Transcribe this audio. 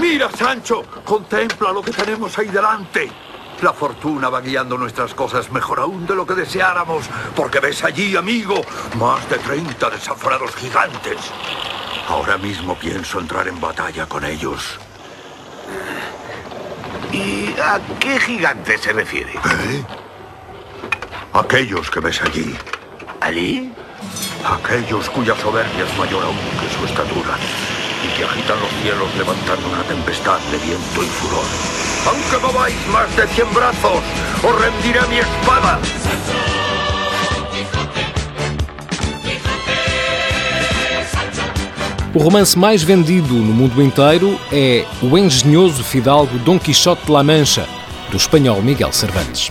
Mira, Sancho, contempla lo que tenemos ahí delante. La fortuna va guiando nuestras cosas mejor aún de lo que deseáramos, porque ves allí, amigo, más de 30 desaforados gigantes. Ahora mismo pienso entrar en batalla con ellos. ¿Y a qué gigante se refiere? ¿Eh? Aquellos que ves allí. ¿Allí? Aquellos cuya soberbia es mayor aún que su estatura y que agitan los cielos levantando una tempestad de viento y furor. Aunque mováis más de cien brazos, os rendiré mi espada. O romance mais vendido no mundo inteiro é O Engenhoso Fidalgo Dom Quixote de La Mancha, do espanhol Miguel Cervantes.